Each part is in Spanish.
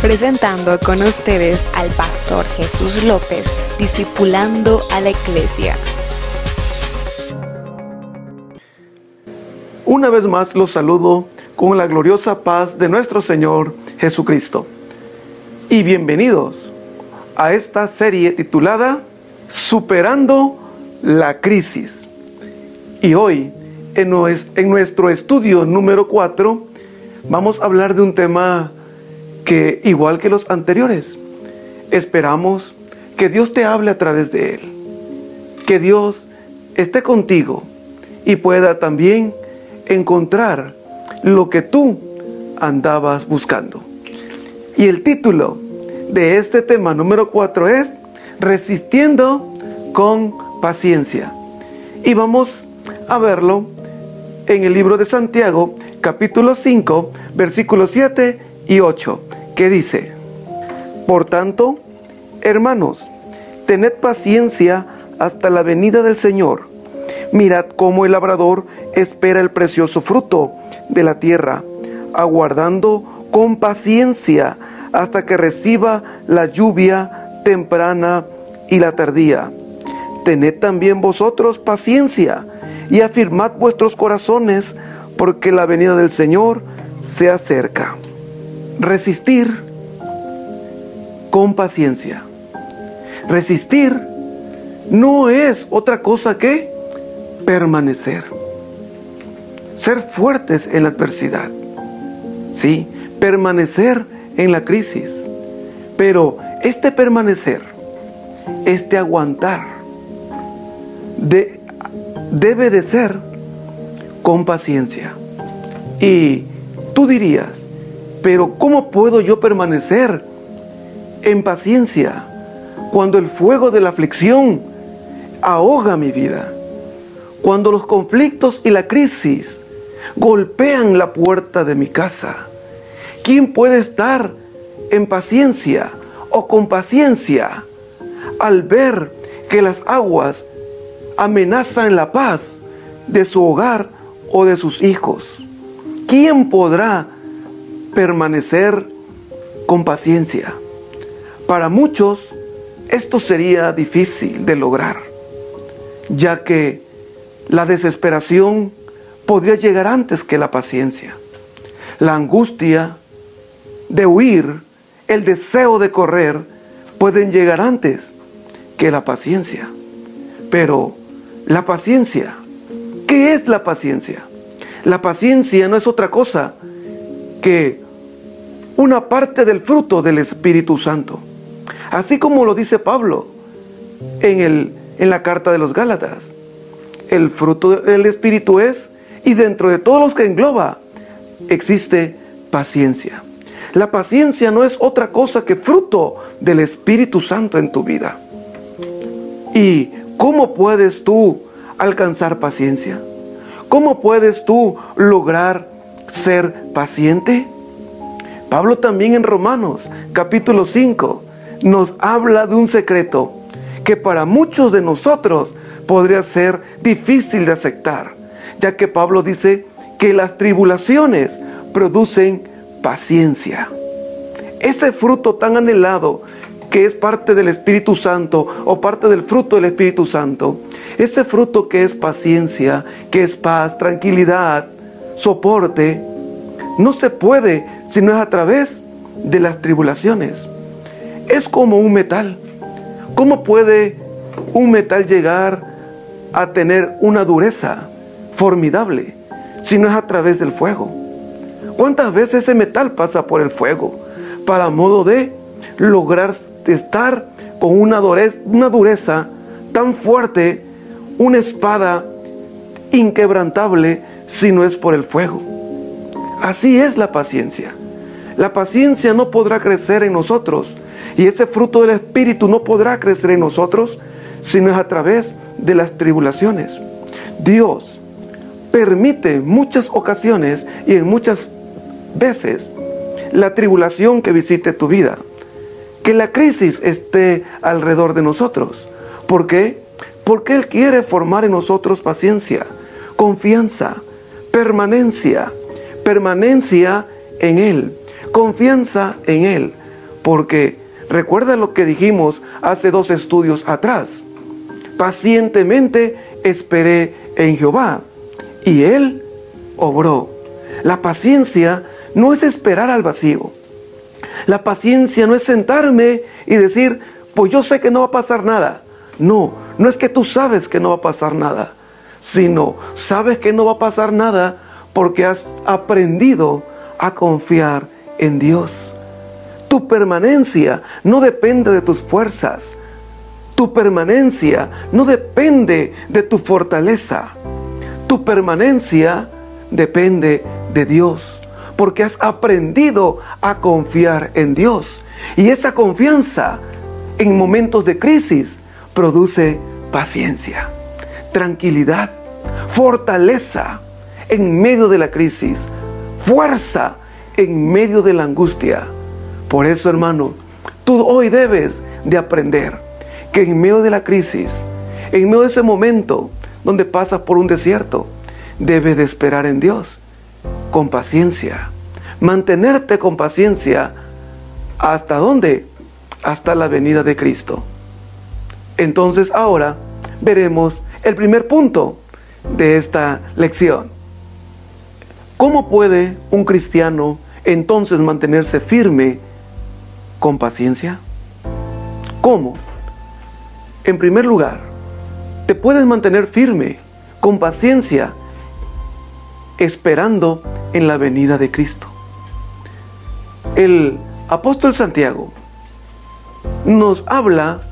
presentando con ustedes al pastor Jesús López, discipulando a la iglesia. Una vez más los saludo con la gloriosa paz de nuestro Señor Jesucristo. Y bienvenidos a esta serie titulada Superando la crisis. Y hoy, en nuestro estudio número 4, vamos a hablar de un tema que, igual que los anteriores, esperamos que Dios te hable a través de él. Que Dios esté contigo y pueda también encontrar lo que tú andabas buscando. Y el título de este tema número 4 es Resistiendo con paciencia. Y vamos a verlo en el libro de Santiago, capítulo 5, versículos 7 y 8, que dice, Por tanto, hermanos, tened paciencia hasta la venida del Señor. Mirad cómo el labrador espera el precioso fruto de la tierra, aguardando con paciencia hasta que reciba la lluvia temprana y la tardía. Tened también vosotros paciencia y afirmad vuestros corazones, porque la venida del Señor se acerca. Resistir con paciencia. Resistir no es otra cosa que permanecer. Ser fuertes en la adversidad. Sí, permanecer en la crisis. Pero este permanecer, este aguantar, debe de ser con paciencia. Y tú dirías, pero ¿cómo puedo yo permanecer en paciencia cuando el fuego de la aflicción ahoga mi vida? Cuando los conflictos y la crisis golpean la puerta de mi casa. ¿Quién puede estar en paciencia o con paciencia al ver que las aguas amenazan la paz de su hogar o de sus hijos? ¿Quién podrá permanecer con paciencia? Para muchos esto sería difícil de lograr, ya que la desesperación podría llegar antes que la paciencia. La angustia de huir, el deseo de correr, pueden llegar antes que la paciencia. Pero la paciencia, ¿qué es la paciencia? La paciencia no es otra cosa que una parte del fruto del Espíritu Santo. Así como lo dice Pablo en, el, en la carta de los Gálatas. El fruto del Espíritu es, y dentro de todos los que engloba, existe paciencia. La paciencia no es otra cosa que fruto del Espíritu Santo en tu vida. ¿Y cómo puedes tú alcanzar paciencia? ¿Cómo puedes tú lograr ser paciente? Pablo también en Romanos capítulo 5 nos habla de un secreto que para muchos de nosotros podría ser difícil de aceptar, ya que Pablo dice que las tribulaciones producen paciencia. Ese fruto tan anhelado que es parte del Espíritu Santo o parte del fruto del Espíritu Santo, ese fruto que es paciencia, que es paz, tranquilidad, soporte, no se puede si no es a través de las tribulaciones. Es como un metal. ¿Cómo puede un metal llegar a tener una dureza formidable si no es a través del fuego? ¿Cuántas veces ese metal pasa por el fuego para modo de lograr estar con una dureza, una dureza tan fuerte, una espada inquebrantable si no es por el fuego? Así es la paciencia. La paciencia no podrá crecer en nosotros y ese fruto del Espíritu no podrá crecer en nosotros si no es a través de las tribulaciones. Dios permite muchas ocasiones y en muchas veces la tribulación que visite tu vida, que la crisis esté alrededor de nosotros. ¿Por qué? Porque Él quiere formar en nosotros paciencia, confianza, permanencia, permanencia en Él, confianza en Él, Porque recuerda lo que dijimos hace dos estudios atrás. Pacientemente esperé en Jehová y él obró. La paciencia no es esperar al vacío. La paciencia no es sentarme y decir, pues yo sé que no va a pasar nada. No, no es que tú sabes que no va a pasar nada, sino sabes que no va a pasar nada porque has aprendido a confiar en Dios. Tu permanencia no depende de tus fuerzas. Tu permanencia no depende de tu fortaleza. Tu permanencia depende de Dios, porque has aprendido a confiar en Dios. Y esa confianza en momentos de crisis produce paciencia, tranquilidad, fortaleza en medio de la crisis, fuerza en medio de la angustia. Por eso, hermano, tú hoy debes de aprender que en medio de la crisis, en medio de ese momento donde pasas por un desierto, debes de esperar en Dios con paciencia. Mantenerte con paciencia hasta dónde? Hasta la venida de Cristo. Entonces ahora veremos el primer punto de esta lección. ¿Cómo puede un cristiano entonces mantenerse firme con paciencia? ¿Cómo? En primer lugar, te puedes mantener firme con paciencia esperando en la venida de Cristo. El apóstol Santiago nos habla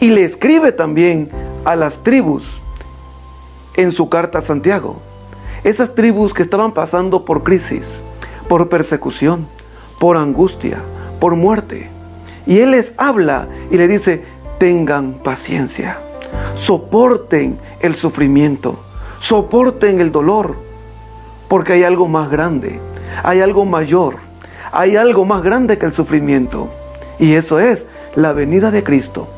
y le escribe también a las tribus en su carta a Santiago. Esas tribus que estaban pasando por crisis, por persecución, por angustia, por muerte. Y Él les habla y le dice, tengan paciencia, soporten el sufrimiento, soporten el dolor, porque hay algo más grande, hay algo mayor, hay algo más grande que el sufrimiento. Y eso es la venida de Cristo.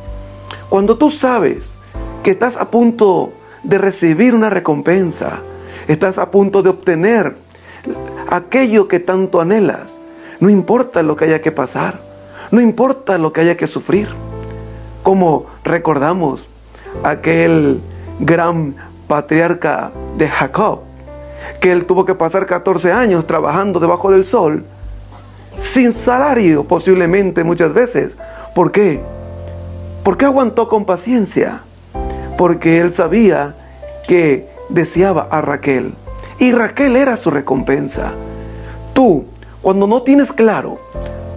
Cuando tú sabes que estás a punto de recibir una recompensa, estás a punto de obtener aquello que tanto anhelas, no importa lo que haya que pasar, no importa lo que haya que sufrir. Como recordamos aquel gran patriarca de Jacob, que él tuvo que pasar 14 años trabajando debajo del sol, sin salario posiblemente muchas veces. ¿Por qué? ¿Por qué aguantó con paciencia? Porque él sabía que deseaba a Raquel. Y Raquel era su recompensa. Tú, cuando no tienes claro,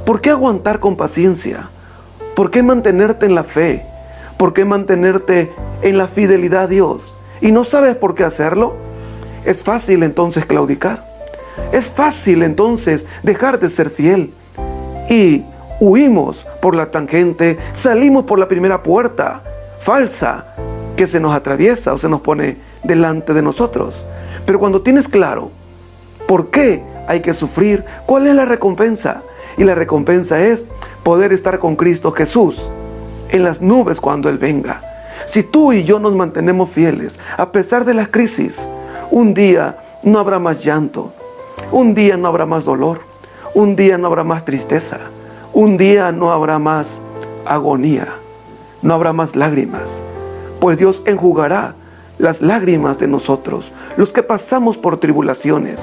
¿por qué aguantar con paciencia? ¿Por qué mantenerte en la fe? ¿Por qué mantenerte en la fidelidad a Dios? ¿Y no sabes por qué hacerlo? Es fácil entonces claudicar. Es fácil entonces dejar de ser fiel. Y huimos por la tangente, salimos por la primera puerta falsa que se nos atraviesa o se nos pone delante de nosotros. Pero cuando tienes claro por qué hay que sufrir, cuál es la recompensa, y la recompensa es poder estar con Cristo Jesús en las nubes cuando Él venga. Si tú y yo nos mantenemos fieles, a pesar de las crisis, un día no habrá más llanto, un día no habrá más dolor, un día no habrá más tristeza, un día no habrá más agonía, no habrá más lágrimas, pues Dios enjugará las lágrimas de nosotros, los que pasamos por tribulaciones.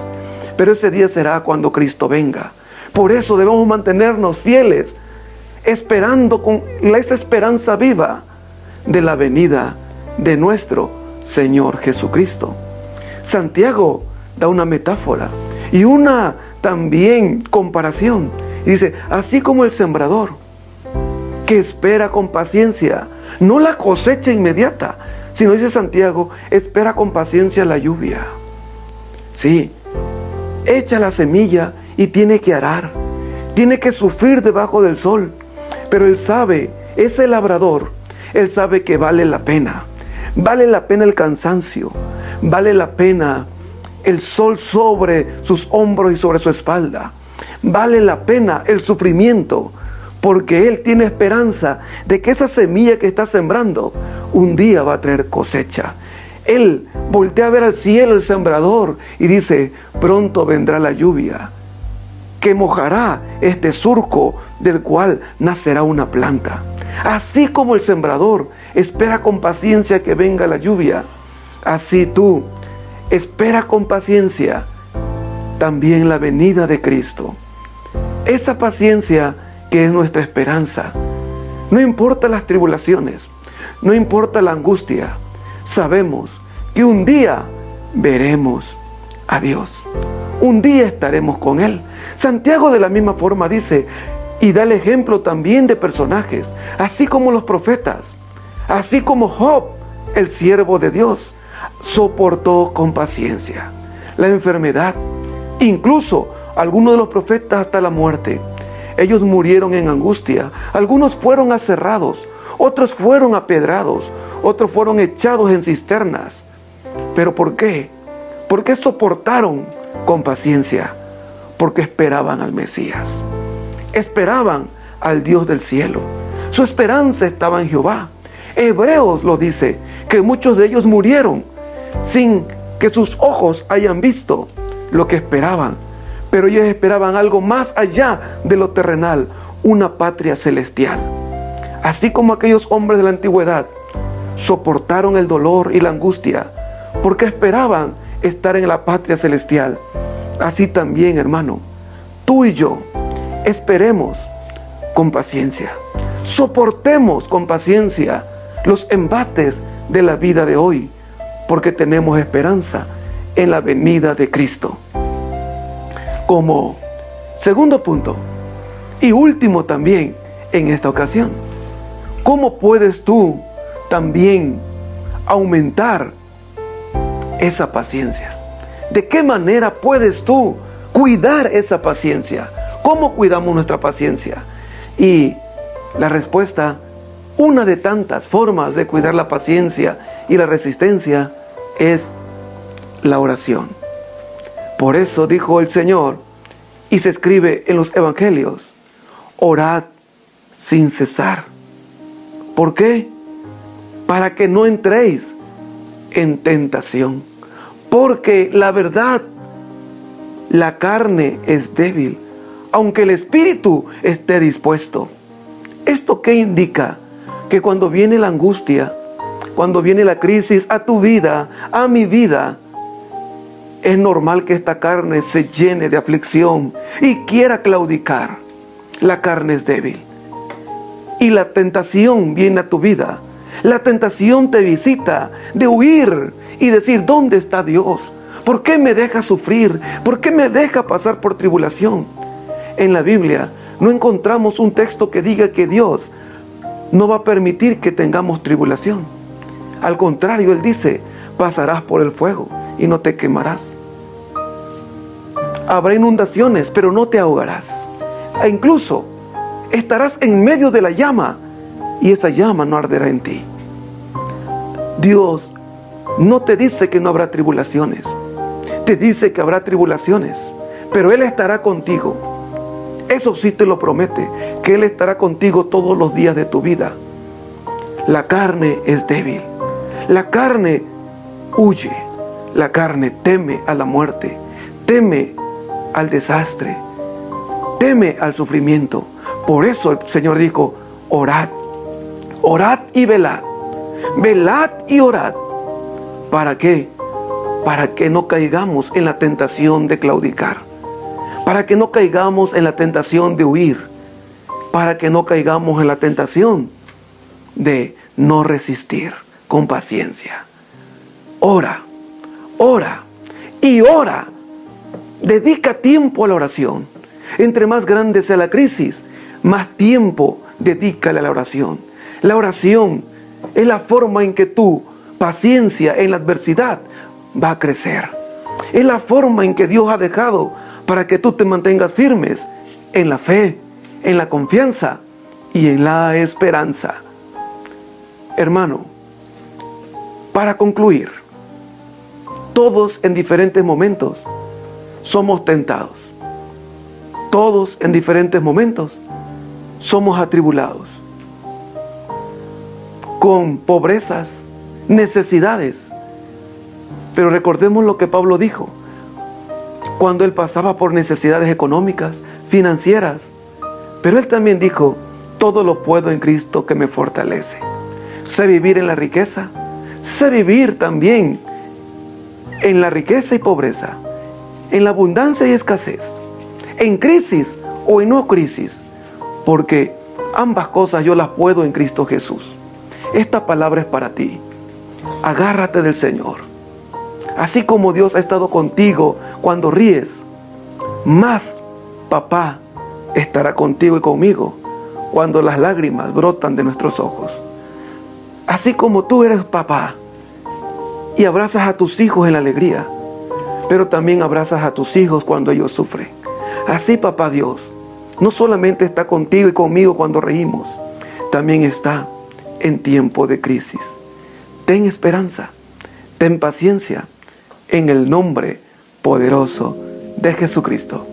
Pero ese día será cuando Cristo venga. Por eso debemos mantenernos fieles, esperando con esa esperanza viva de la venida de nuestro Señor Jesucristo. Santiago da una metáfora y una también comparación dice, así como el sembrador que espera con paciencia, no la cosecha inmediata, sino dice Santiago, espera con paciencia la lluvia. Sí, echa la semilla y tiene que arar, tiene que sufrir debajo del sol, pero él sabe, ese labrador, él sabe que vale la pena, vale la pena el cansancio, vale la pena el sol sobre sus hombros y sobre su espalda. Vale la pena el sufrimiento porque Él tiene esperanza de que esa semilla que está sembrando un día va a traer cosecha. Él voltea a ver al cielo el sembrador y dice, pronto vendrá la lluvia. que mojará este surco del cual nacerá una planta. Así como el sembrador espera con paciencia que venga la lluvia, así tú espera con paciencia también la venida de Cristo. Esa paciencia que es nuestra esperanza. No importa las tribulaciones, no importa la angustia, sabemos que un día veremos a Dios. Un día estaremos con Él. Santiago de la misma forma dice, y da el ejemplo también de personajes, así como los profetas, así como Job, el siervo de Dios, soportó con paciencia la enfermedad, incluso algunos de los profetas hasta la muerte. Ellos murieron en angustia, algunos fueron aserrados, otros fueron apedrados, otros fueron echados en cisternas. ¿Pero por qué? ¿Por qué soportaron con paciencia? Porque esperaban al Mesías. Esperaban al Dios del cielo. Su esperanza estaba en Jehová. Hebreos lo dice, que muchos de ellos murieron sin que sus ojos hayan visto lo que esperaban. Pero ellos esperaban algo más allá de lo terrenal, una patria celestial. Así como aquellos hombres de la antigüedad soportaron el dolor y la angustia porque esperaban estar en la patria celestial. Así también, hermano, tú y yo esperemos con paciencia. Soportemos con paciencia los embates de la vida de hoy, porque tenemos esperanza en la venida de Cristo. Como segundo punto y último también en esta ocasión, ¿cómo puedes tú también aumentar esa paciencia? ¿De qué manera puedes tú cuidar esa paciencia? ¿Cómo cuidamos nuestra paciencia? Y la respuesta, una de tantas formas de cuidar la paciencia y la resistencia es la oración. Por eso dijo el Señor, y se escribe en los evangelios, orad sin cesar. ¿Por qué? Para que no entréis en tentación. Porque la verdad, la carne es débil, aunque el espíritu esté dispuesto. ¿Esto qué indica? Que cuando viene la angustia, cuando viene la crisis a tu vida, a mi vida, es normal que esta carne se llene de aflicción y quiera claudicar. La carne es débil. Y la tentación viene a tu vida. La tentación te visita de huir y decir, ¿dónde está Dios? ¿Por qué me deja sufrir? ¿Por qué me deja pasar por tribulación? En la Biblia no encontramos un texto que diga que Dios no va a permitir que tengamos tribulación. Al contrario, Él dice, pasarás por el fuego y no te quemarás. Habrá inundaciones, pero no te ahogarás. E incluso estarás en medio de la llama y esa llama no arderá en ti. Dios no te dice que no habrá tribulaciones. Te dice que habrá tribulaciones, pero Él estará contigo. Eso sí te lo promete, que Él estará contigo todos los días de tu vida. La carne es débil. La carne huye. La carne teme a la muerte. Teme al desastre. Teme al sufrimiento. Por eso el Señor dijo, orad. Orad y velad. Velad y orad. ¿Para qué? Para que no caigamos en la tentación de claudicar. Para que no caigamos en la tentación de huir. Para que no caigamos en la tentación de no resistir con paciencia. Ora, ora y ora. Dedica tiempo a la oración. Entre más grande sea la crisis, más tiempo dedícale a la oración. La oración es la forma en que tu paciencia en la adversidad va a crecer. Es la forma en que Dios ha dejado para que tú te mantengas firmes en la fe, en la confianza y en la esperanza. Hermano, para concluir, todos en diferentes momentos somos tentados. Todos en diferentes momentos somos atribulados. Con pobrezas, necesidades. Pero recordemos lo que Pablo dijo. Cuando él pasaba por necesidades económicas, financieras. Pero Él también dijo, todo lo puedo en Cristo que me fortalece. Sé vivir en la riqueza, sé vivir también en la riqueza y pobreza, en la abundancia y escasez, en crisis o en no crisis, porque ambas cosas yo las puedo en Cristo Jesús. Esta palabra es para ti. Agárrate del Señor. Así como Dios ha estado contigo cuando ríes, más papá estará contigo y conmigo cuando las lágrimas brotan de nuestros ojos. Así como tú eres papá y abrazas a tus hijos en la alegría, pero también abrazas a tus hijos cuando ellos sufren. Así papá Dios no solamente está contigo y conmigo cuando reímos, también está en tiempo de crisis. Ten esperanza, ten paciencia en el nombre poderoso de Jesucristo.